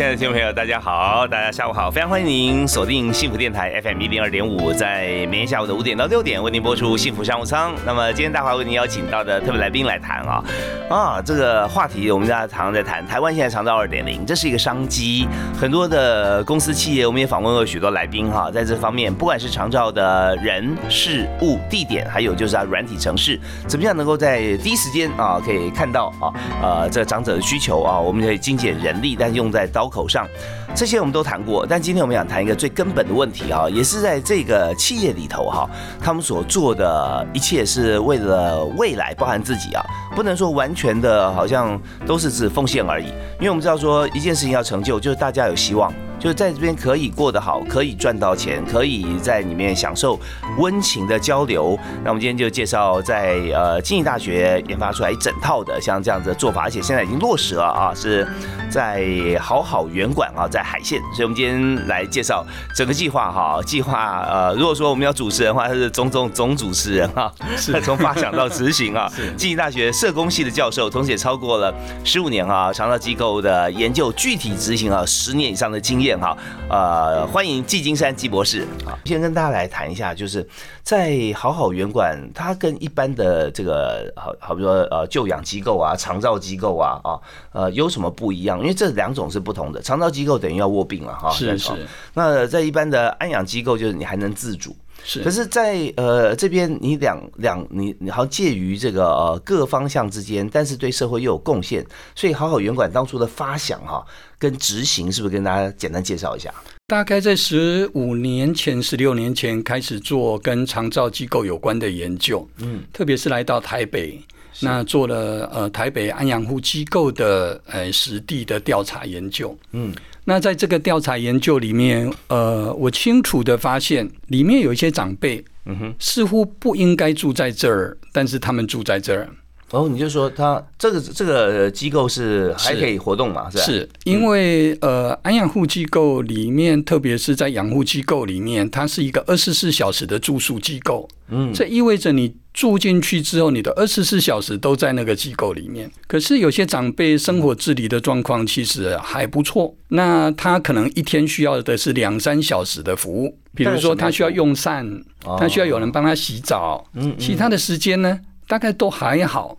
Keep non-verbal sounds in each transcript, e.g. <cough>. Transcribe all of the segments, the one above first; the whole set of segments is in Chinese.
亲爱的听众朋友，大家好，大家下午好，非常欢迎您锁定幸福电台 FM 一零二点五，在每天下午的五点到六点为您播出幸福商务舱。那么今天大华为您邀请到的特别来宾来谈啊啊，这个话题我们大家常常在谈，台湾现在长照二点零，这是一个商机，很多的公司企业，我们也访问过许多来宾哈，在这方面，不管是长照的人事物地点，还有就是啊软体城市，怎么样能够在第一时间啊可以看到啊呃这长者的需求啊，我们可以精简人力，但用在刀口上，这些我们都谈过，但今天我们想谈一个最根本的问题啊，也是在这个企业里头哈，他们所做的一切是为了未来，包含自己啊，不能说完全的好像都是只奉献而已，因为我们知道说一件事情要成就，就是大家有希望。就是在这边可以过得好，可以赚到钱，可以在里面享受温情的交流。那我们今天就介绍在呃经济大学研发出来一整套的像这样子的做法，而且现在已经落实了啊，是在好好园馆啊，在海线。所以我们今天来介绍整个计划哈，计划呃，如果说我们要主持人的话，他是总总总主持人哈，是从发想到执行啊。经济大学社工系的教授，同时也超过了十五年啊，长照机构的研究，具体执行啊十年以上的经验。哈，呃，欢迎季金山季博士。啊，先跟大家来谈一下，就是在好好园馆，它跟一般的这个好好比说呃救养机构啊、长照机构啊啊呃有什么不一样？因为这两种是不同的。长照机构等于要卧病了哈，是是。那在一般的安养机构，就是你还能自主。是，可是，在呃这边，你两两你你好介于这个呃各方向之间，但是对社会又有贡献，所以好好园馆当初的发想哈跟执行，是不是跟大家简单介绍一下？大概在十五年前、十六年前开始做跟长照机构有关的研究，嗯，特别是来到台北，那做了呃台北安养护机构的呃实地的调查研究，嗯。那在这个调查研究里面，呃，我清楚的发现，里面有一些长辈，嗯哼，似乎不应该住在这儿，但是他们住在这儿。哦，你就说他这个这个机构是还可以活动嘛？是是因为呃，安养护机构里面，特别是在养护机构里面，它是一个二十四小时的住宿机构。嗯，这意味着你住进去之后，你的二十四小时都在那个机构里面。可是有些长辈生活自理的状况其实还不错，那他可能一天需要的是两三小时的服务，比如说他需要用膳，他需要有人帮他洗澡，嗯，其他的时间呢？大概都还好，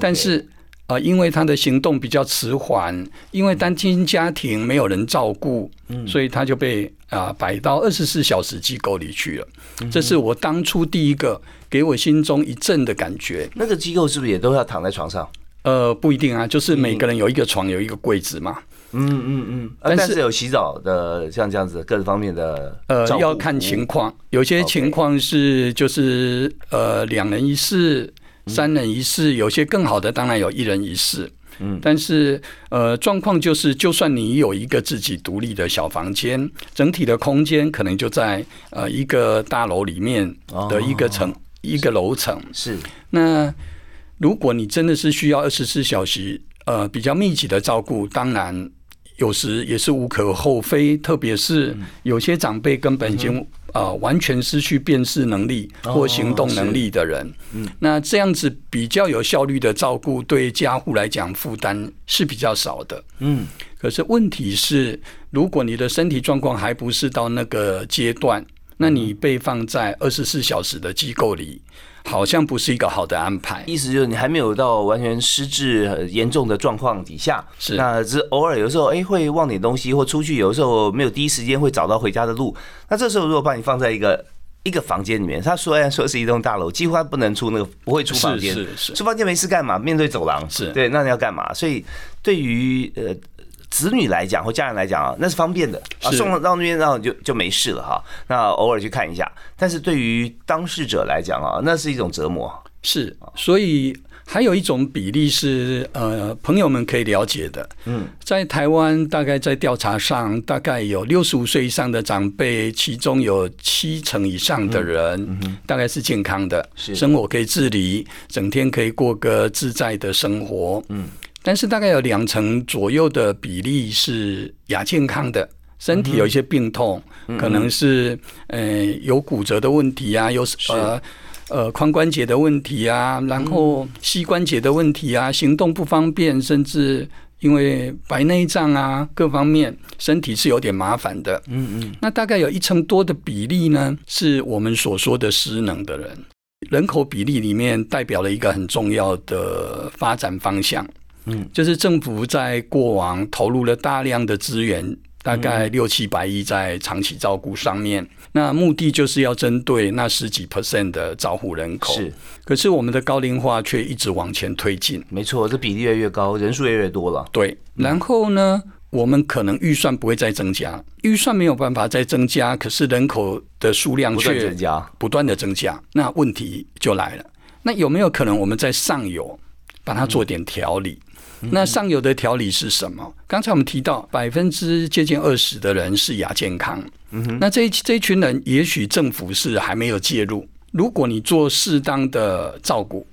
但是呃，因为他的行动比较迟缓，因为单亲家庭没有人照顾，所以他就被啊摆到二十四小时机构里去了。这是我当初第一个给我心中一震的感觉。那个机构是不是也都要躺在床上？呃，不一定啊，就是每个人有一个床，有一个柜子嘛。嗯嗯嗯，但是有洗澡的，像这样子各方面的，呃，要看情况，有些情况是就是呃两人一室。三人一室，有些更好的当然有一人一室，嗯，但是呃，状况就是，就算你有一个自己独立的小房间，整体的空间可能就在呃一个大楼里面的一个层一个楼层。是，那如果你真的是需要二十四小时呃比较密集的照顾，当然有时也是无可厚非，特别是有些长辈根本已经。啊，完全失去辨识能力或行动能力的人，嗯，那这样子比较有效率的照顾，对家户来讲负担是比较少的，嗯。可是问题是，如果你的身体状况还不是到那个阶段，那你被放在二十四小时的机构里。好像不是一个好的安排，意思就是你还没有到完全失智严重的状况底下，是那只偶尔有时候哎会忘点东西或出去，有时候没有第一时间会找到回家的路。那这时候如果把你放在一个一个房间里面，他虽然说是一栋大楼，几乎他不能出那个不会出房间，是是出房间没事干嘛？面对走廊是对，那你要干嘛？所以对于呃子女来讲或家人来讲啊，那是方便的啊，送到那边然后就就没事了哈。那偶尔去看一下，但是对于当事者来讲啊，那是一种折磨。是，所以还有一种比例是呃，朋友们可以了解的。嗯，在台湾，大概在调查上，大概有六十五岁以上的长辈，其中有七成以上的人，大概是健康的，是生活可以自理，整天可以过个自在的生活。嗯，但是大概有两成左右的比例是亚健康的。身体有一些病痛，可能是呃有骨折的问题啊，有呃呃髋关节的问题啊，然后膝关节的问题啊，行动不方便，甚至因为白内障啊各方面身体是有点麻烦的。嗯嗯，那大概有一成多的比例呢，是我们所说的失能的人。人口比例里面代表了一个很重要的发展方向。嗯，就是政府在过往投入了大量的资源。大概六七百亿在长期照顾上面，那目的就是要针对那十几 percent 的照护人口。是，可是我们的高龄化却一直往前推进。没错，这比例越来越高，人数越来越多了。对，然后呢，我们可能预算不会再增加，预算没有办法再增加，可是人口的数量却增加，不断的增加。那问题就来了，那有没有可能我们在上游把它做点调理？那上游的调理是什么？刚才我们提到百分之接近二十的人是亚健康，那这一这一群人，也许政府是还没有介入。如果你做适当的照顾，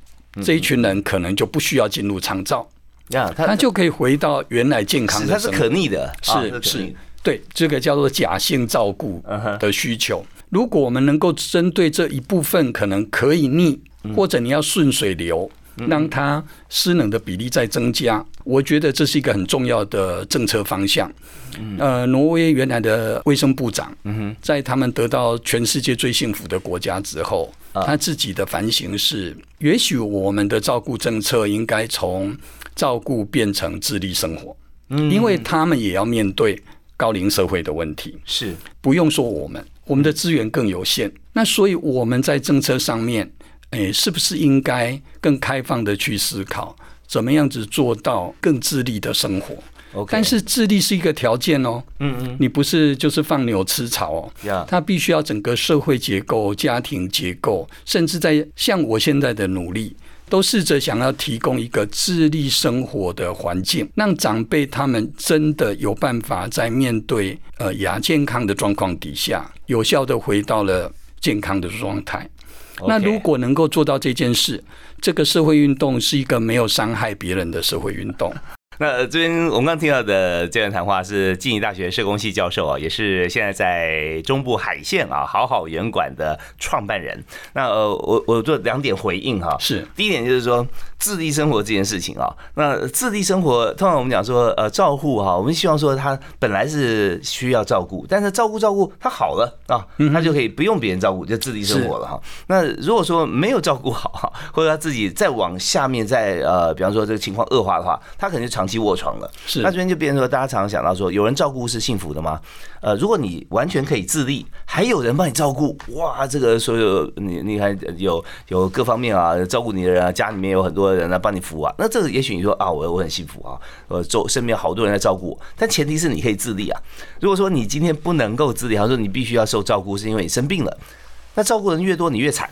这一群人可能就不需要进入长照，呀，他就可以回到原来健康的。它是可逆的，是是，对，这个叫做假性照顾的需求。如果我们能够针对这一部分可能可以逆，或者你要顺水流。让它失能的比例在增加，我觉得这是一个很重要的政策方向。呃，挪威原来的卫生部长，在他们得到全世界最幸福的国家之后，他自己的反省是：也许我们的照顾政策应该从照顾变成自立生活，因为他们也要面对高龄社会的问题。是不用说我们，我们的资源更有限，那所以我们在政策上面。诶，是不是应该更开放的去思考，怎么样子做到更自立的生活但是自立是一个条件哦。嗯嗯，你不是就是放牛吃草哦。呀，它必须要整个社会结构、家庭结构，甚至在像我现在的努力，都试着想要提供一个自立生活的环境，让长辈他们真的有办法在面对呃亚健康的状况底下，有效的回到了健康的状态。那如果能够做到这件事，这个社会运动是一个没有伤害别人的社会运动。那这边我们刚听到的这段谈话是静宜大学社工系教授啊，也是现在在中部海线啊好好园馆的创办人。那呃，我我做两点回应哈，是第一点就是说自立生活这件事情啊，那自立生活通常我们讲说呃照护哈，我们希望说他本来是需要照顾，但是照顾照顾他好了啊，他就可以不用别人照顾就自立生活了哈。那如果说没有照顾好哈，或者他自己再往下面再呃，比方说这个情况恶化的话，他可能就长。期卧床了，是那这边就变成说，大家常常想到说，有人照顾是幸福的吗？呃，如果你完全可以自立，还有人帮你照顾，哇，这个所有你你看有有各方面啊，照顾你的人啊，家里面有很多人来帮你服务啊，那这个也许你说啊，我我很幸福啊，我，周身边好多人在照顾我，但前提是你可以自立啊。如果说你今天不能够自立，或者说你必须要受照顾，是因为你生病了，那照顾人越多，你越惨。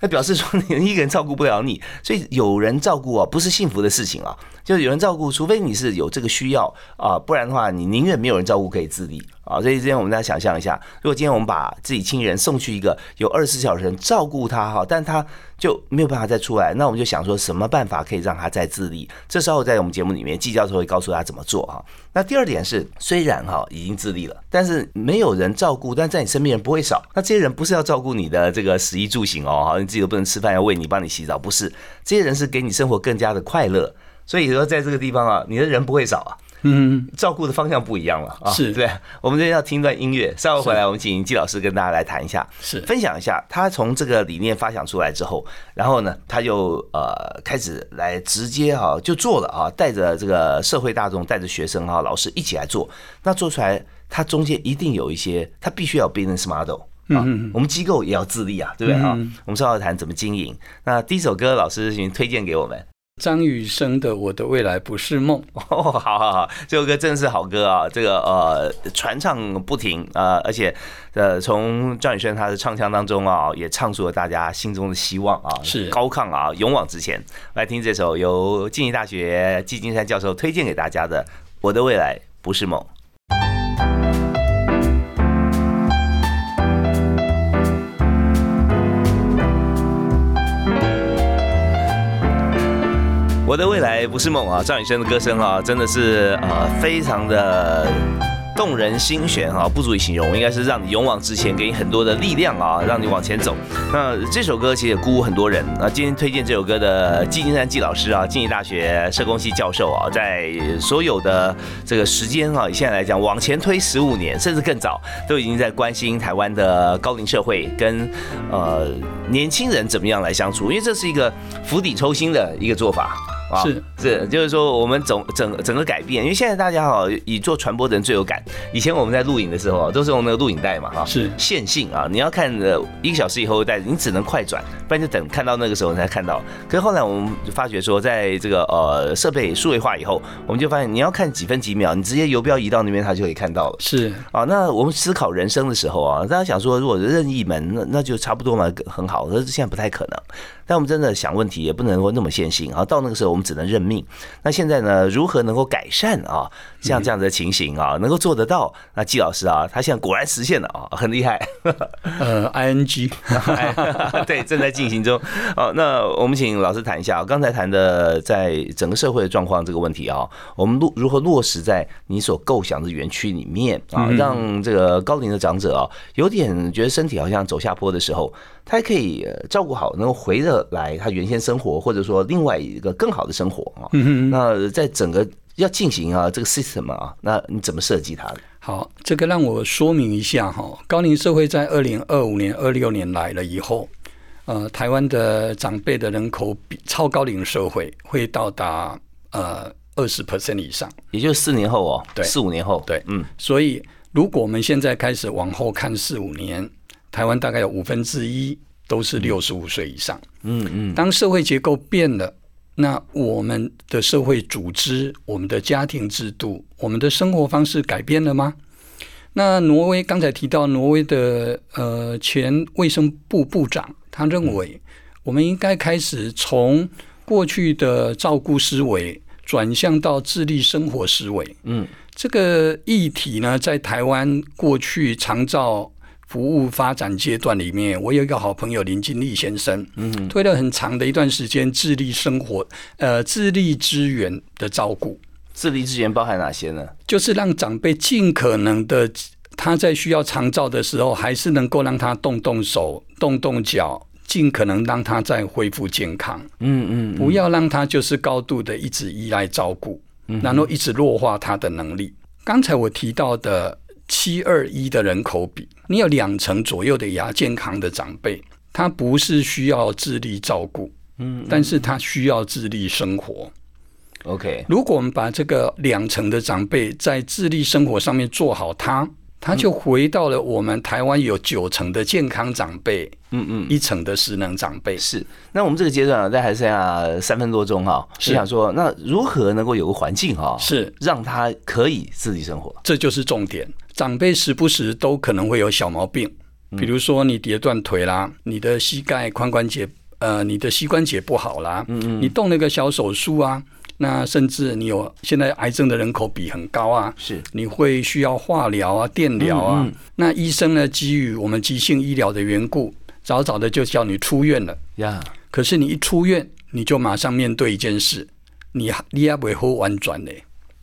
那表示说你一个人照顾不了你，所以有人照顾啊，不是幸福的事情啊。就是有人照顾，除非你是有这个需要啊，不然的话，你宁愿没有人照顾可以自立啊。所以今天我们大家想象一下，如果今天我们把自己亲人送去一个有二十四小时照顾他哈，但他就没有办法再出来，那我们就想说什么办法可以让他再自立？这时候在我们节目里面，季教授会告诉他怎么做哈。那第二点是，虽然哈已经自立了，但是没有人照顾，但在你身边人不会少。那这些人不是要照顾你的这个食衣住行哦，好，你自己都不能吃饭，要喂你，帮你洗澡，不是。这些人是给你生活更加的快乐。所以说，在这个地方啊，你的人不会少啊，嗯，照顾的方向不一样了啊，是对。我们这边要听一段音乐，稍后回来，我们请季老师跟大家来谈一下，是分享一下他从这个理念发想出来之后，然后呢，他就呃开始来直接哈就做了啊，带着这个社会大众，带着学生哈老师一起来做，那做出来，他中间一定有一些，他必须要 business model 啊，我们机构也要自立啊，对不对啊？我们稍后谈怎么经营。那第一首歌，老师已经推荐给我们。张雨生的《我的未来不是梦》<laughs> 哦，好好好，这首歌真的是好歌啊！这个呃，传唱不停啊，而且呃，从张雨生他的唱腔当中啊，也唱出了大家心中的希望啊，是高亢啊，勇往直前。来听这首由静宜大学季金山教授推荐给大家的《我的未来不是梦》。我的未来不是梦啊！张雨生的歌声啊，真的是呃非常的动人心弦啊，不足以形容，应该是让你勇往直前，给你很多的力量啊，让你往前走。那这首歌其实也鼓舞很多人啊。今天推荐这首歌的季金山季老师啊，静宜大学社工系教授啊，在所有的这个时间啊，以现在来讲，往前推十五年甚至更早，都已经在关心台湾的高龄社会跟呃年轻人怎么样来相处，因为这是一个釜底抽薪的一个做法。是是，就是说我们整整整个改变，因为现在大家哈以做传播的人最有感。以前我们在录影的时候啊，都是用那个录影带嘛哈，是线性啊，你要看呃一个小时以后带，你只能快转，不然就等看到那个时候才看到。可是后来我们就发觉说，在这个呃设备数位化以后，我们就发现你要看几分几秒，你直接游标移到那边，它就可以看到了。是啊，那我们思考人生的时候啊，大家想说，如果任意门，那那就差不多嘛，很好。可是现在不太可能。但我们真的想问题，也不能够那么线性啊。到那个时候，我们只能认命。那现在呢？如何能够改善啊？像这样的情形啊，能够做得到？那季老师啊，他现在果然实现了啊，很厉害。呃，I N G，<laughs> 对，正在进行中。哦，那我们请老师谈一下，刚才谈的在整个社会的状况这个问题啊，我们落如何落实在你所构想的园区里面啊，让这个高龄的长者啊，有点觉得身体好像走下坡的时候，他还可以照顾好，能够回得来他原先生活，或者说另外一个更好的生活啊。那在整个要进行啊这个 system 啊，那你怎么设计它的？好，这个让我说明一下哈。高龄社会在二零二五年、二六年来了以后，呃，台湾的长辈的人口比超高龄社会会到达呃二十 percent 以上，也就是四年后哦，对，四五年后，对，嗯。所以如果我们现在开始往后看四五年，台湾大概有五分之一都是六十五岁以上。嗯嗯。当社会结构变了。那我们的社会组织、我们的家庭制度、我们的生活方式改变了吗？那挪威刚才提到，挪威的呃前卫生部部长他认为，我们应该开始从过去的照顾思维转向到自立生活思维。嗯，这个议题呢，在台湾过去常照。服务发展阶段里面，我有一个好朋友林金利先生，嗯，推了很长的一段时间，智力生活，呃，智力资源的照顾。智力资源包含哪些呢？就是让长辈尽可能的，他在需要长照的时候，还是能够让他动动手、动动脚，尽可能让他再恢复健康。嗯嗯，不要让他就是高度的一直依赖照顾，然后一直弱化他的能力。刚才我提到的。七二一的人口比，你有两成左右的牙健康的长辈，他不是需要智力照顾，嗯，但是他需要智力生活。OK，如果我们把这个两成的长辈在智力生活上面做好，他。他就回到了我们台湾有九成的健康长辈，嗯嗯，一成的失能长辈是。那我们这个阶段啊，在还剩下三分多钟哈，是想说，那如何能够有个环境哈，是让他可以自己生活，这就是重点。长辈时不时都可能会有小毛病，比如说你跌断腿啦，你的膝盖髋关节呃，你的膝关节不好啦，嗯嗯，你动了个小手术啊。那甚至你有现在癌症的人口比很高啊，是你会需要化疗啊、电疗啊。那医生呢，基于我们急性医疗的缘故，早早的就叫你出院了呀。可是你一出院，你就马上面对一件事，你你也不会好完转的。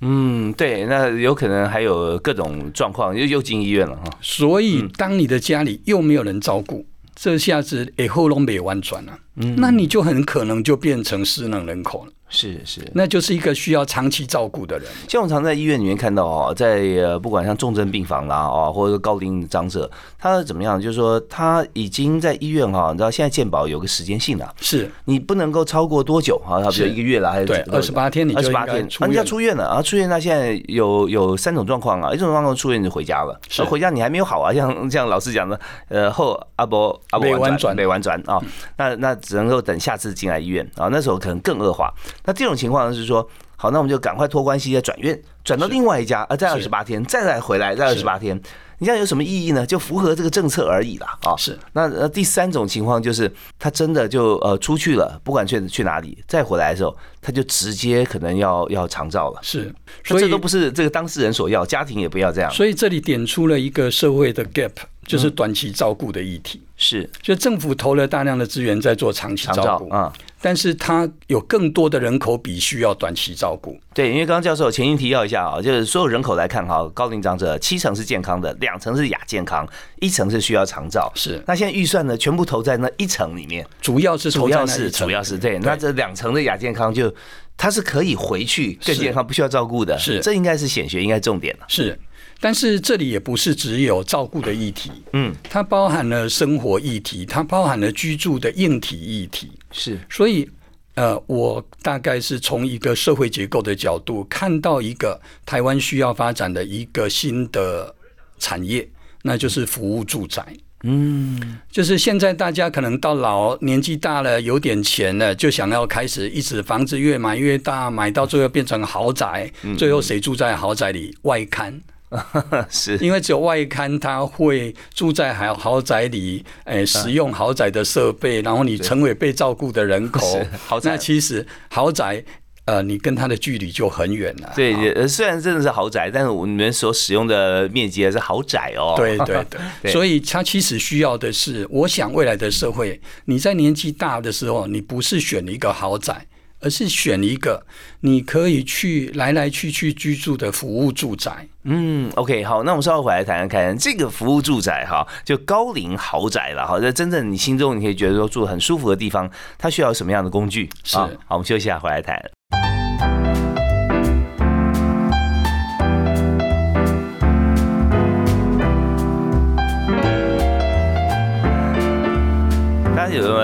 嗯，对，那有可能还有各种状况，又又进医院了哈。所以，当你的家里又没有人照顾，这下子以后都没完转了，嗯，那你就很可能就变成失能人口了。是是，那就是一个需要长期照顾的人。像我常在医院里面看到哦，在呃不管像重症病房啦哦，或者高龄长者，他怎么样？就是说他已经在医院哈，你知道现在健保有个时间性的，是你不能够超过多久啊？他比如一个月了，还是对二十八天，你二十八天，人家出院了啊，出院那现在有有三种状况啊，一种状况出院就回家了，而回家你还没有好啊，像 <laughs> 像老师讲的，呃后阿伯阿伯没完转没完转啊，那那只能够等下次进来医院啊，那时候可能更恶化。那这种情况是说，好，那我们就赶快托关系再转院，转到另外一家，啊，再二十八天，再来回来，再二十八天。你这样有什么意义呢？就符合这个政策而已啦。啊。是。那呃，第三种情况就是他真的就呃出去了，不管去去哪里，再回来的时候，他就直接可能要要长照了。是。所以这都不是这个当事人所要，家庭也不要这样。所以这里点出了一个社会的 gap，就是短期照顾的议题。是。就政府投了大量的资源在做长期照顾啊。但是它有更多的人口比需要短期照顾。对，因为刚刚教授前因提要一下啊，就是所有人口来看哈，高龄长者七成是健康的，两成是亚健康，一层是需要长照。是。那现在预算呢，全部投在那一层里面，主要是主要是主要是对。那这两层的亚健康就它是可以回去更健康，不需要照顾的。是。这应该是显学应该重点了。是。但是这里也不是只有照顾的议题，嗯，它包含了生活议题，它包含了居住的硬体议题。是。所以。呃，我大概是从一个社会结构的角度看到一个台湾需要发展的一个新的产业，那就是服务住宅。嗯，就是现在大家可能到老年纪大了，有点钱了，就想要开始一直房子越买越大，买到最后变成豪宅，最后谁住在豪宅里？外刊。<laughs> 是因为只有外刊，他会住在豪豪宅里，诶，使用豪宅的设备，然后你成为被照顾的人口。那其实豪宅，呃，你跟他的距离就很远了。对，虽然真的是豪宅，但是我们所使用的面积还是豪宅哦。对对 <laughs> 对，所以他其实需要的是，我想未来的社会，你在年纪大的时候，你不是选一个豪宅。而是选一个你可以去来来去去居住的服务住宅。嗯，OK，好，那我们稍后回来谈谈看这个服务住宅哈，就高龄豪宅了哈。在真正你心中你可以觉得说住很舒服的地方，它需要什么样的工具？是，好，我们休息一下，回来谈。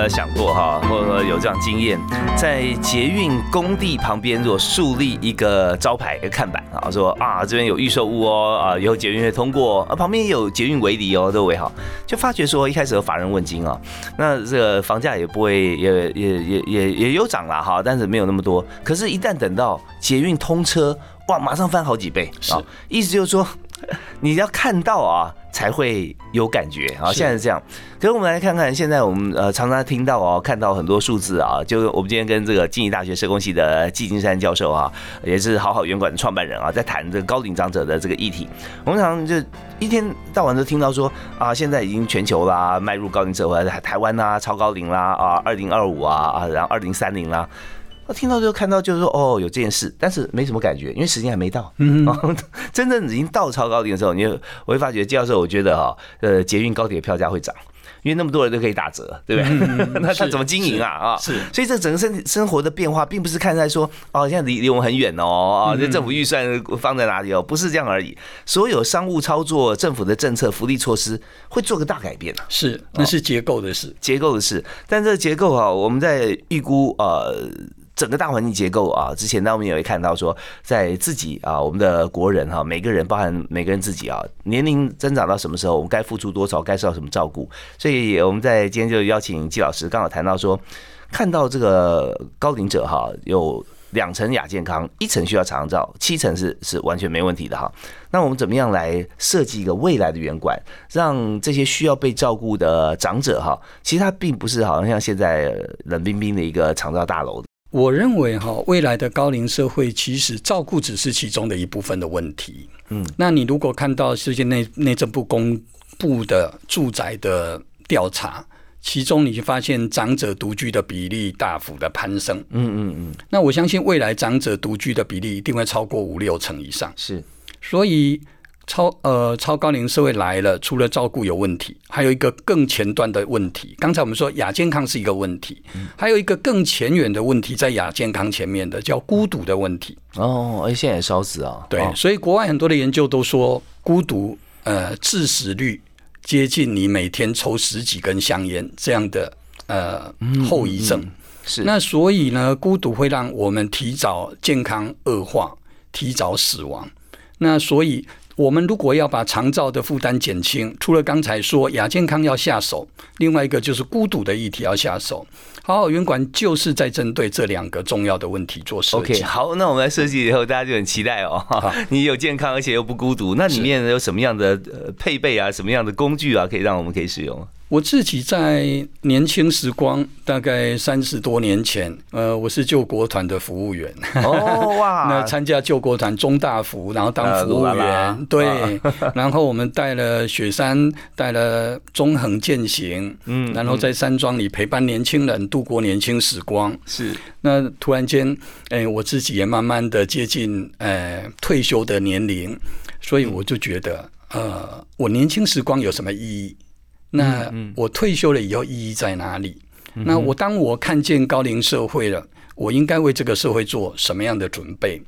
有想过哈，或者说有这样经验，在捷运工地旁边，如果树立一个招牌、一个看板啊，说啊这边有预售屋哦，啊以后捷运会通过，啊旁边也有捷运围篱哦，都围好，就发觉说一开始有法人问津啊，那这个房价也不会也也也也也有涨了哈，但是没有那么多。可是，一旦等到捷运通车，哇，马上翻好几倍啊！意思就是说。你要看到啊，才会有感觉啊。现在是这样，可是我们来看看，现在我们呃常常听到哦，看到很多数字啊。就我们今天跟这个经济大学社工系的季金山教授啊，也是好好园馆的创办人啊，在谈这个高龄长者的这个议题。我们常常就一天到晚都听到说啊，现在已经全球啦，迈入高龄社会，台台湾呐超高龄啦啊，二零二五啊啊，然后二零三零啦。我听到就看到就是说哦有这件事，但是没什么感觉，因为时间还没到。嗯，<laughs> 真正已经到超高点的时候，你我会发觉，教授，我觉得哈，呃，捷运高铁票价会涨，因为那么多人都可以打折，对不对？<laughs> 那他怎么经营啊？啊，是，所以这整个生生活的变化，并不是看在说哦，现在离离我们很远哦，啊，这政府预算放在哪里哦？不是这样而已。所有商务操作、政府的政策、福利措施会做个大改变啊。是，那是结构的事，结构的事。但这个结构啊，我们在预估呃。整个大环境结构啊，之前呢我们也会看到说，在自己啊，我们的国人哈，每个人包含每个人自己啊，年龄增长到什么时候，我们该付出多少，该受到什么照顾。所以我们在今天就邀请季老师，刚好谈到说，看到这个高龄者哈，有两层亚健康，一层需要长照，七层是是完全没问题的哈。那我们怎么样来设计一个未来的圆馆，让这些需要被照顾的长者哈，其实他并不是好像像现在冷冰冰的一个长照大楼。我认为哈，未来的高龄社会其实照顾只是其中的一部分的问题。嗯，那你如果看到世界内内政部公布的住宅的调查，其中你就发现长者独居的比例大幅的攀升。嗯嗯嗯。那我相信未来长者独居的比例一定会超过五六成以上。是，所以。超呃超高龄社会来了，除了照顾有问题，还有一个更前端的问题。刚才我们说亚健康是一个问题，还有一个更前远的问题，在亚健康前面的叫孤独的问题。哦，而现在也烧死啊。对，所以国外很多的研究都说，孤独呃致死率接近你每天抽十几根香烟这样的呃后遗症。是那所以呢，孤独会让我们提早健康恶化，提早死亡。那所以。我们如果要把长照的负担减轻，除了刚才说亚健康要下手，另外一个就是孤独的议题要下手。好好园馆就是在针对这两个重要的问题做设计。OK，好，那我们来设计以后，大家就很期待哦。<laughs> 你有健康，而且又不孤独，那里面有什么样的呃配备啊，什么样的工具啊，可以让我们可以使用？我自己在年轻时光，大概三十多年前，呃，我是救国团的服务员。哦哇！<laughs> 那参加救国团中大服，然后当服务员。对，<laughs> 然后我们带了雪山，带了中横践行，嗯，然后在山庄里陪伴年轻人度过年轻时光。是。那突然间，哎，我自己也慢慢的接近呃退休的年龄，所以我就觉得，呃，我年轻时光有什么意义？那我退休了以后意义在哪里？那我当我看见高龄社会了，我应该为这个社会做什么样的准备？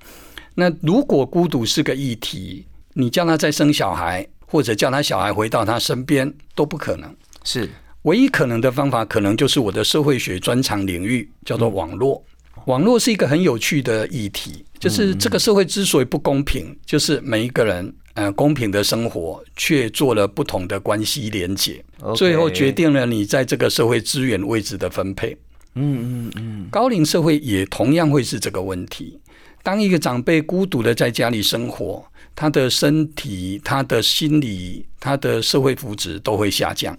那如果孤独是个议题，你叫他再生小孩，或者叫他小孩回到他身边都不可能。是唯一可能的方法，可能就是我的社会学专长领域，叫做网络。网络是一个很有趣的议题，就是这个社会之所以不公平，就是每一个人。呃，公平的生活却做了不同的关系连结，最后决定了你在这个社会资源位置的分配。嗯嗯嗯，高龄社会也同样会是这个问题。当一个长辈孤独的在家里生活，他的身体、他的心理、他的社会福祉都会下降。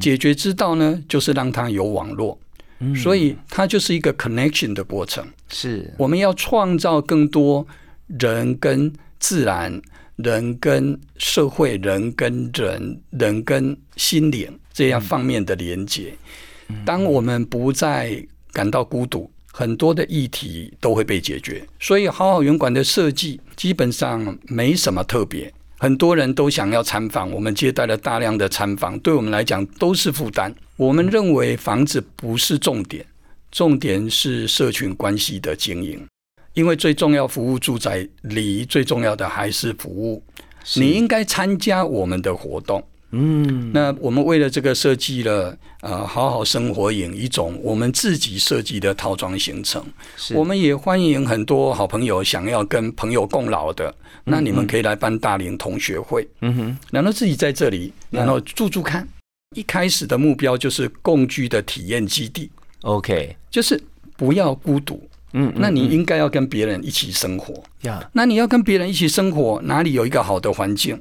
解决之道呢，就是让他有网络。所以它就是一个 connection 的过程。是，我们要创造更多人跟自然。人跟社会、人跟人、人跟心灵这样方面的连接，当我们不再感到孤独，很多的议题都会被解决。所以，好好园馆的设计基本上没什么特别。很多人都想要参访，我们接待了大量的参访，对我们来讲都是负担。我们认为房子不是重点，重点是社群关系的经营。因为最重要服务住宅里最重要的还是服务，你应该参加我们的活动。嗯，那我们为了这个设计了呃好好生活营一种我们自己设计的套装行程。我们也欢迎很多好朋友想要跟朋友共老的，那你们可以来办大龄同学会。嗯哼，然后自己在这里，然后住住看。一开始的目标就是共居的体验基地。OK，就是不要孤独。嗯，那你应该要跟别人一起生活呀。那你要跟别人一起生活，哪里有一个好的环境？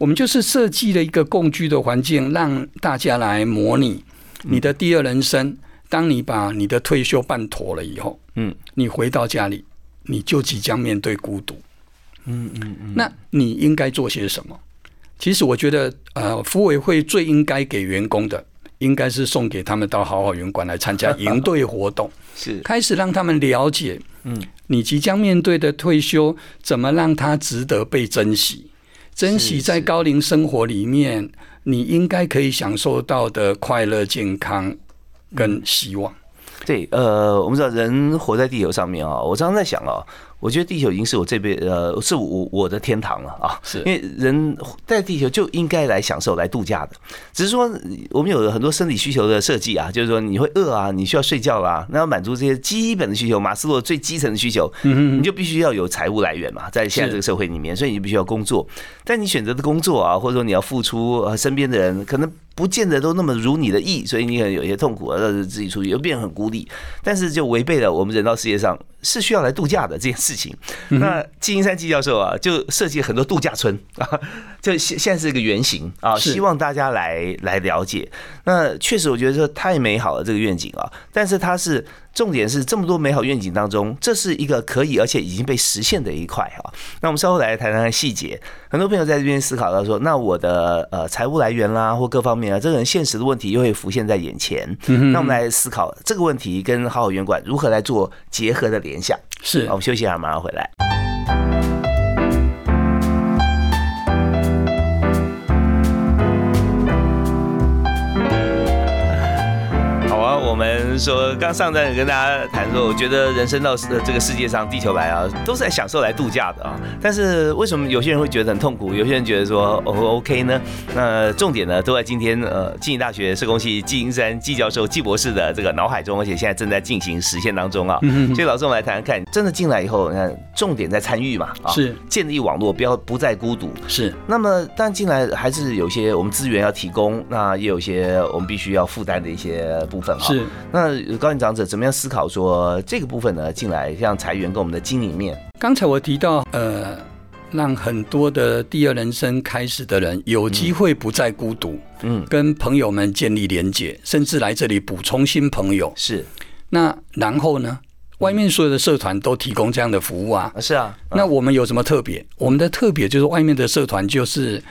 我们就是设计了一个共居的环境，让大家来模拟你的第二人生。当你把你的退休办妥了以后，嗯，你回到家里，你就即将面对孤独。嗯嗯嗯。那你应该做些什么？其实我觉得，呃，服委会最应该给员工的。应该是送给他们到好好园馆来参加营队活动，<laughs> 是开始让他们了解，嗯，你即将面对的退休，怎么让他值得被珍惜？珍惜在高龄生活里面，你应该可以享受到的快乐、健康跟希望。对，呃，我们知道人活在地球上面啊，我常常在想啊。我觉得地球已经是我这边呃，是我我的天堂了啊！是，因为人在地球就应该来享受、来度假的。只是说，我们有很多生理需求的设计啊，就是说你会饿啊，你需要睡觉啦，那要满足这些基本的需求，马斯洛最基层的需求，你就必须要有财务来源嘛，在现在这个社会里面，所以你必须要工作。但你选择的工作啊，或者说你要付出呃身边的人，可能不见得都那么如你的意，所以你可能有些痛苦啊，自己出去又变得很孤立。但是就违背了我们人到世界上是需要来度假的这件事。事情，那季英山季教授啊，就设计很多度假村 <laughs> 啊，就现现在是一个原型啊，希望大家来来了解。那确实，我觉得说太美好了这个愿景啊，但是它是。重点是这么多美好愿景当中，这是一个可以而且已经被实现的一块哈。那我们稍后来谈谈细节。很多朋友在这边思考到说，那我的呃财务来源啦，或各方面啊，这个很现实的问题又会浮现在眼前。那我们来思考这个问题跟好好园馆如何来做结合的联想。是，我们休息一下，马上回来。说刚上站跟大家谈说，我觉得人生到这个世界上，地球来啊，都是来享受、来度假的啊。但是为什么有些人会觉得很痛苦，有些人觉得说哦 OK 呢？那重点呢都在今天呃，暨大学社工系季英山季教授、季博士的这个脑海中，而且现在正在进行实现当中啊。所以老师，我们来谈谈看，真的进来以后，你看重点在参与嘛，是建立网络，不要不再孤独。是。那么但进来还是有些我们资源要提供，那也有些我们必须要负担的一些部分啊。是。那高院长者怎么样思考说这个部分呢？进来像裁员跟我们的经营面。刚才我提到，呃，让很多的第二人生开始的人有机会不再孤独，嗯，跟朋友们建立连结，甚至来这里补充新朋友。是。那然后呢？外面所有的社团都提供这样的服务啊。是啊。那我们有什么特别？我们的特别就是外面的社团就是。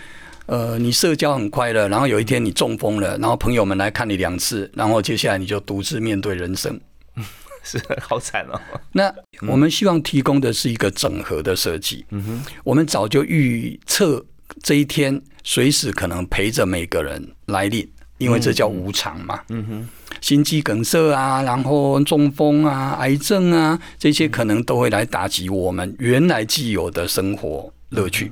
呃，你社交很快乐，然后有一天你中风了，然后朋友们来看你两次，然后接下来你就独自面对人生，<laughs> 是好惨哦。那我们希望提供的是一个整合的设计。嗯哼，我们早就预测这一天随时可能陪着每个人来临，因为这叫无常嘛。嗯哼，心肌梗塞啊，然后中风啊，癌症啊，这些可能都会来打击我们原来既有的生活乐趣。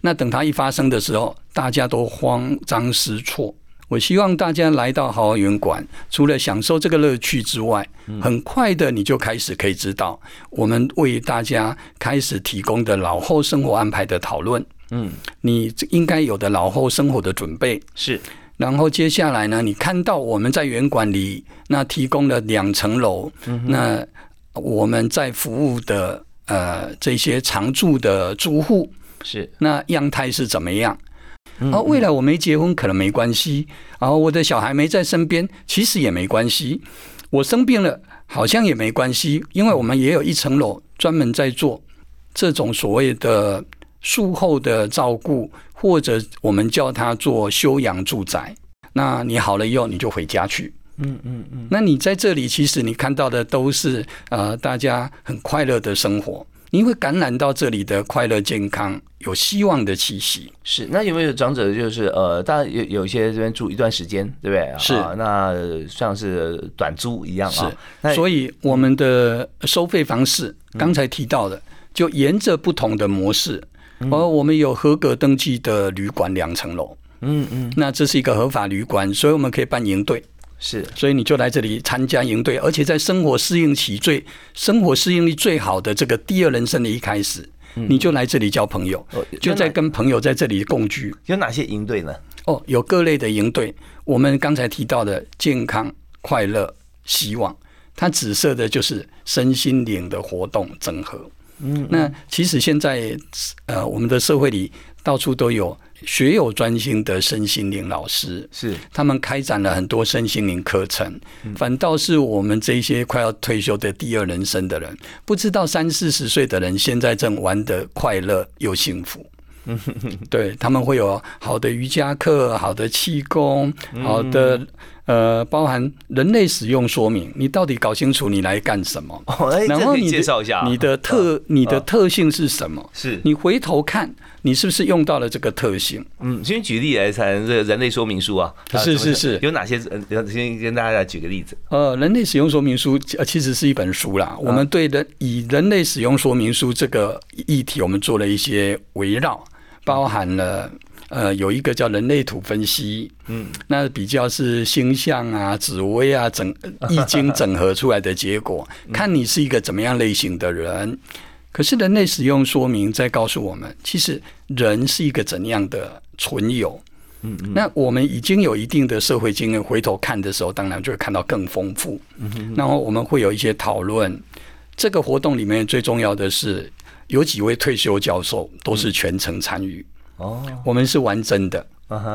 那等它一发生的时候，大家都慌张失措。我希望大家来到豪华园馆，除了享受这个乐趣之外，很快的你就开始可以知道我们为大家开始提供的老后生活安排的讨论。嗯，你应该有的老后生活的准备是。然后接下来呢，你看到我们在园馆里那提供了两层楼，那我们在服务的呃这些常住的住户。是，那样态是怎么样？而未来我没结婚可能没关系，然后我的小孩没在身边，其实也没关系。我生病了，好像也没关系，因为我们也有一层楼专门在做这种所谓的术后的照顾，或者我们叫它做休养住宅。那你好了以后，你就回家去。嗯嗯嗯。那你在这里，其实你看到的都是呃，大家很快乐的生活。你会感染到这里的快乐、健康、有希望的气息。是，那有没有长者就是呃，大家有有一些这边住一段时间，对不对？是，那像是短租一样啊。是，所以我们的收费方式刚才提到的，就沿着不同的模式。而我们有合格登记的旅馆两层楼。嗯嗯，那这是一个合法旅馆，所以我们可以办营队。是，所以你就来这里参加营队，而且在生活适应期最、生活适应力最好的这个第二人生的一开始，你就来这里交朋友，就在跟朋友在这里共居。有哪些营队呢？哦，有各类的营队。我们刚才提到的健康、快乐、希望，它紫色的就是身心灵的活动整合。嗯，那其实现在呃，我们的社会里到处都有。学有专心的身心灵老师是，他们开展了很多身心灵课程，反倒是我们这些快要退休的第二人生的人，不知道三四十岁的人现在正玩的快乐又幸福。<laughs> 对他们会有好的瑜伽课、好的气功、好的呃，包含人类使用说明，你到底搞清楚你来干什么？<laughs> 然后你介绍一下你的特你的特性是什么？是你回头看。你是不是用到了这个特性？嗯，先举例来谈这个人类说明书啊。是是是，有哪些？呃，先跟大家举个例子。呃，人类使用说明书呃其实是一本书啦。我们对人以人类使用说明书这个议题，我们做了一些围绕，包含了呃有一个叫人类图分析，嗯，那比较是星象啊、紫微啊整 <laughs> 易经整合出来的结果，看你是一个怎么样类型的人。可是人类使用说明在告诉我们，其实人是一个怎样的存有？嗯嗯。那我们已经有一定的社会经验，回头看的时候，当然就会看到更丰富。嗯哼。然后我们会有一些讨论。这个活动里面最重要的是，有几位退休教授都是全程参与。哦。我们是完整的。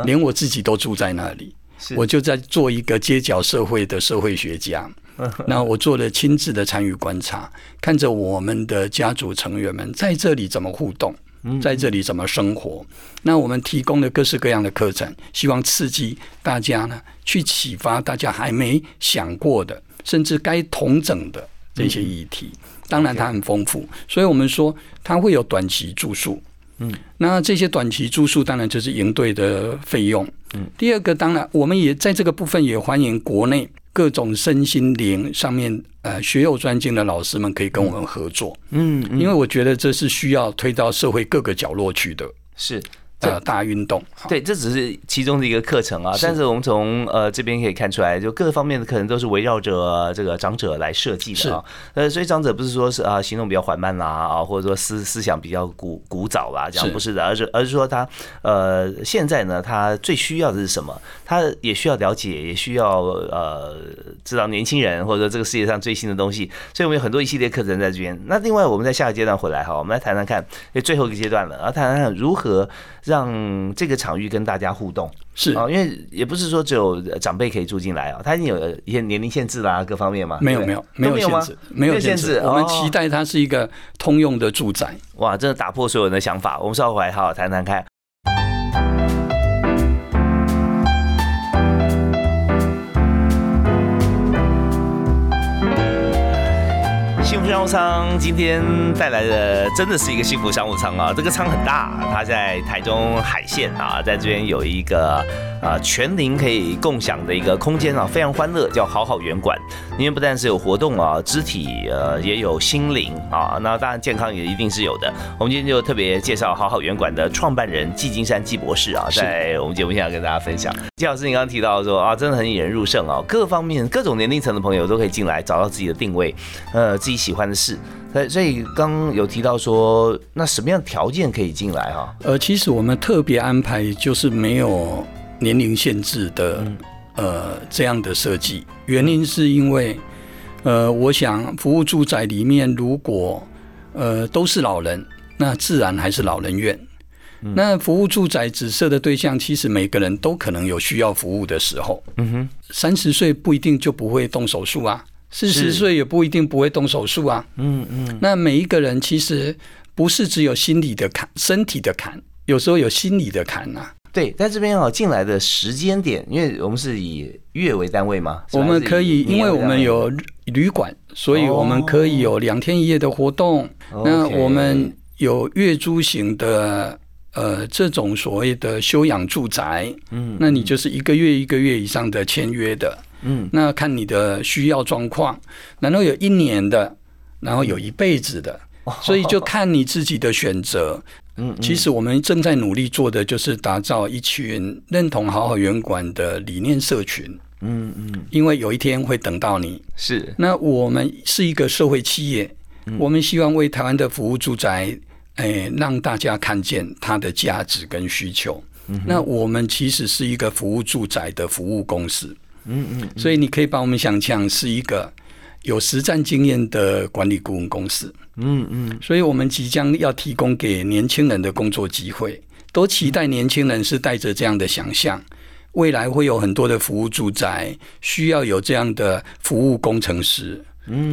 连我自己都住在那里。我就在做一个街角社会的社会学家。那我做了亲自的参与观察，看着我们的家族成员们在这里怎么互动，在这里怎么生活。那我们提供了各式各样的课程，希望刺激大家呢，去启发大家还没想过的，甚至该同整的这些议题。当然，它很丰富，所以我们说它会有短期住宿。嗯，那这些短期住宿当然就是营队的费用。嗯，第二个当然我们也在这个部分也欢迎国内。各种身心灵上面呃学有专精的老师们可以跟我们合作，嗯，因为我觉得这是需要推到社会各个角落去的。是。呃，大运动，对，这只是其中的一个课程啊。但是我们从呃这边可以看出来，就各方面的课程都是围绕着这个长者来设计的啊。呃，所以长者不是说是啊行动比较缓慢啦啊，或者说思思想比较古古早啦，这样不是的，而是而是说他呃现在呢，他最需要的是什么？他也需要了解，也需要呃知道年轻人或者说这个世界上最新的东西。所以我们有很多一系列课程在这边。那另外我们在下个阶段回来哈，我们来谈谈看，最后一个阶段了，然后谈谈看如何让这个场域跟大家互动是啊，因为也不是说只有长辈可以住进来啊，他已经有一些年龄限制啦，各方面嘛。没有没有没有限制，没有限制。我们期待它是一个通用的住宅。哇，真的打破所有人的想法。我们稍后回来好好谈谈看。商今天带来的真的是一个幸福商务舱啊！这个舱很大，它在台中海线啊，在这边有一个啊全龄可以共享的一个空间啊，非常欢乐，叫好好圆馆。里面不但是有活动啊，肢体呃也有心灵啊，那当然健康也一定是有的。我们今天就特别介绍好好园馆的创办人季金山季博士啊，在我们节目现场跟大家分享。季老师，你刚刚提到说啊，真的很引人入胜啊，各方面各种年龄层的朋友都可以进来找到自己的定位，呃，自己。喜欢的事，所以所以刚有提到说，那什么样的条件可以进来哈？呃，其实我们特别安排就是没有年龄限制的，呃，这样的设计。原因是因为，呃，我想服务住宅里面如果呃都是老人，那自然还是老人院。那服务住宅只设的对象，其实每个人都可能有需要服务的时候。嗯哼，三十岁不一定就不会动手术啊。四十岁也不一定不会动手术啊。嗯嗯。那每一个人其实不是只有心理的坎，身体的坎，有时候有心理的坎呐。对，在这边哦，进来的时间点，因为我们是以月为单位嘛，我们可以，因为我们有旅馆，所以我们可以有两天一夜的活动。那我们有月租型的，呃，这种所谓的休养住宅。嗯。那你就是一个月一个月以上的签约的。嗯，那看你的需要状况，然后有一年的，然后有一辈子的，所以就看你自己的选择。嗯，其实我们正在努力做的就是打造一群认同好好园馆的理念社群。嗯嗯，因为有一天会等到你。是，那我们是一个社会企业，我们希望为台湾的服务住宅，哎，让大家看见它的价值跟需求。那我们其实是一个服务住宅的服务公司。嗯嗯，所以你可以把我们想象是一个有实战经验的管理顾问公司。嗯嗯，所以我们即将要提供给年轻人的工作机会，都期待年轻人是带着这样的想象，未来会有很多的服务住宅需要有这样的服务工程师，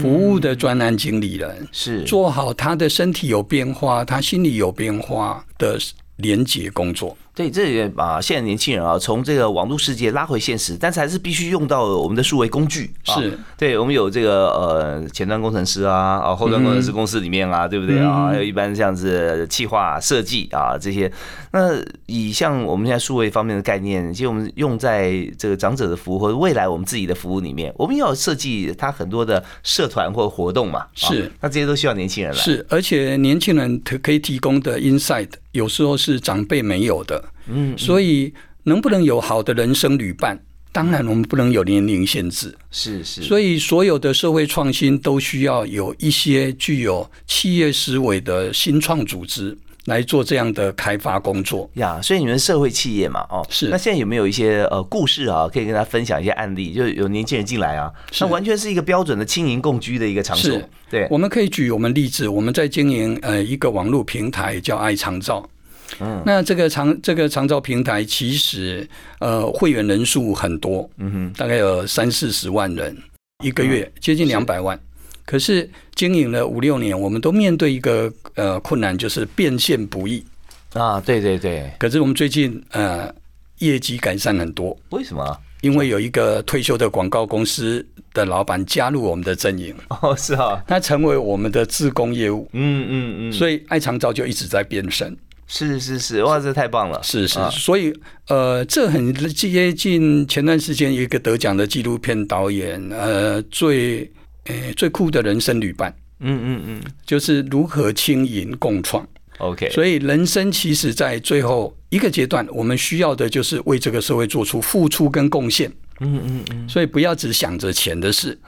服务的专案经理人，是。做好他的身体有变化，他心里有变化的连接工作。对，这也把现在年轻人啊，从这个网络世界拉回现实，但是还是必须用到我们的数位工具。是，对我们有这个呃前端工程师啊，啊后端工程师公司里面啊，对不对啊？还有一般这样子企划设计啊这些。那以像我们现在数位方面的概念，其实我们用在这个长者的服务或者未来我们自己的服务里面，我们要设计它很多的社团或活动嘛。是，那这些都需要年轻人来。是，而且年轻人可可以提供的 insight 有时候是长辈没有的。嗯，所以能不能有好的人生旅伴？当然，我们不能有年龄限制。是是，所以所有的社会创新都需要有一些具有企业思维的新创组织来做这样的开发工作呀。所以你们社会企业嘛，哦，是。那现在有没有一些呃故事啊，可以跟大家分享一些案例？就有年轻人进来啊，那完全是一个标准的轻盈共居的一个场所。对，我们可以举我们例子，我们在经营呃一个网络平台叫爱长照。嗯，那这个长这个长照平台其实呃会员人数很多，嗯哼，大概有三四十万人，一个月接近两百万。可是经营了五六年，我们都面对一个呃困难，就是变现不易啊。对对对。可是我们最近呃业绩改善很多，为什么？因为有一个退休的广告公司的老板加入我们的阵营。<laughs> 哦，是啊，他成为我们的自工业务。嗯嗯嗯。所以爱长照就一直在变身。是是是，哇，这太棒了！是是，所以呃，这很接近前段时间一个得奖的纪录片导演，呃，最呃最酷的人生旅伴。嗯嗯嗯，就是如何轻盈共创。OK，所以人生其实在最后一个阶段，我们需要的就是为这个社会做出付出跟贡献。嗯嗯嗯，所以不要只想着钱的事，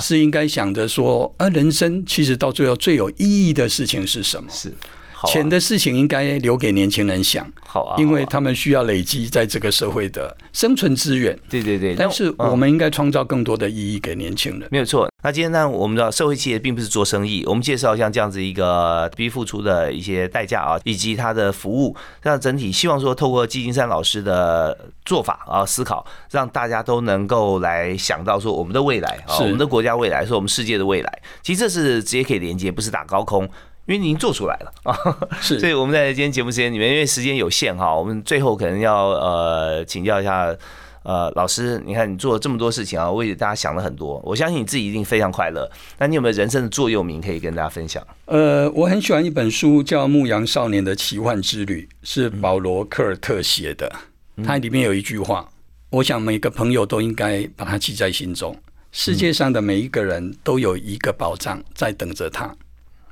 是应该想着说，啊，人生其实到最后最有意义的事情是什么？是。钱的事情应该留给年轻人想，好啊，因为他们需要累积在这个社会的生存资源。对对对，但是我们应该创造更多的意义给年轻人。没有错。那今天呢，我们知道社会企业并不是做生意，我们介绍像这样子一个必付出的一些代价啊，以及它的服务，让整体希望说透过季金山老师的做法啊思考，让大家都能够来想到说我们的未来啊，我们的国家未来，说我们世界的未来。其实这是直接可以连接，不是打高空。因为您做出来了啊，<laughs> 是，所以我们在今天节目时间里面，因为时间有限哈，我们最后可能要呃请教一下呃老师，你看你做了这么多事情啊，为大家想了很多，我相信你自己一定非常快乐。那你有没有人生的座右铭可以跟大家分享？呃，我很喜欢一本书叫《牧羊少年的奇幻之旅》，是保罗科尔特写的，它里面有一句话，我想每个朋友都应该把它记在心中：世界上的每一个人都有一个宝藏在等着他。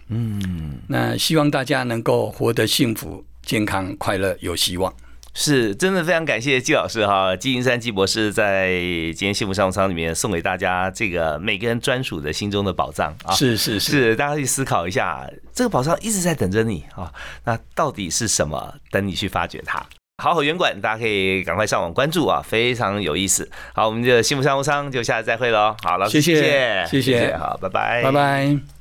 嗯，那希望大家能够活得幸福、健康、快乐、有希望。是，真的非常感谢季老师哈，季金山季博士在今天幸福商务舱里面送给大家这个每个人专属的心中的宝藏啊！是是是，大家去思考一下，这个宝藏一直在等着你啊！那到底是什么？等你去发掘它。好好圆管，大家可以赶快上网关注啊，非常有意思。好，我们的幸福商务舱就下次再会喽。好了，谢谢谢谢，好，拜拜，拜拜。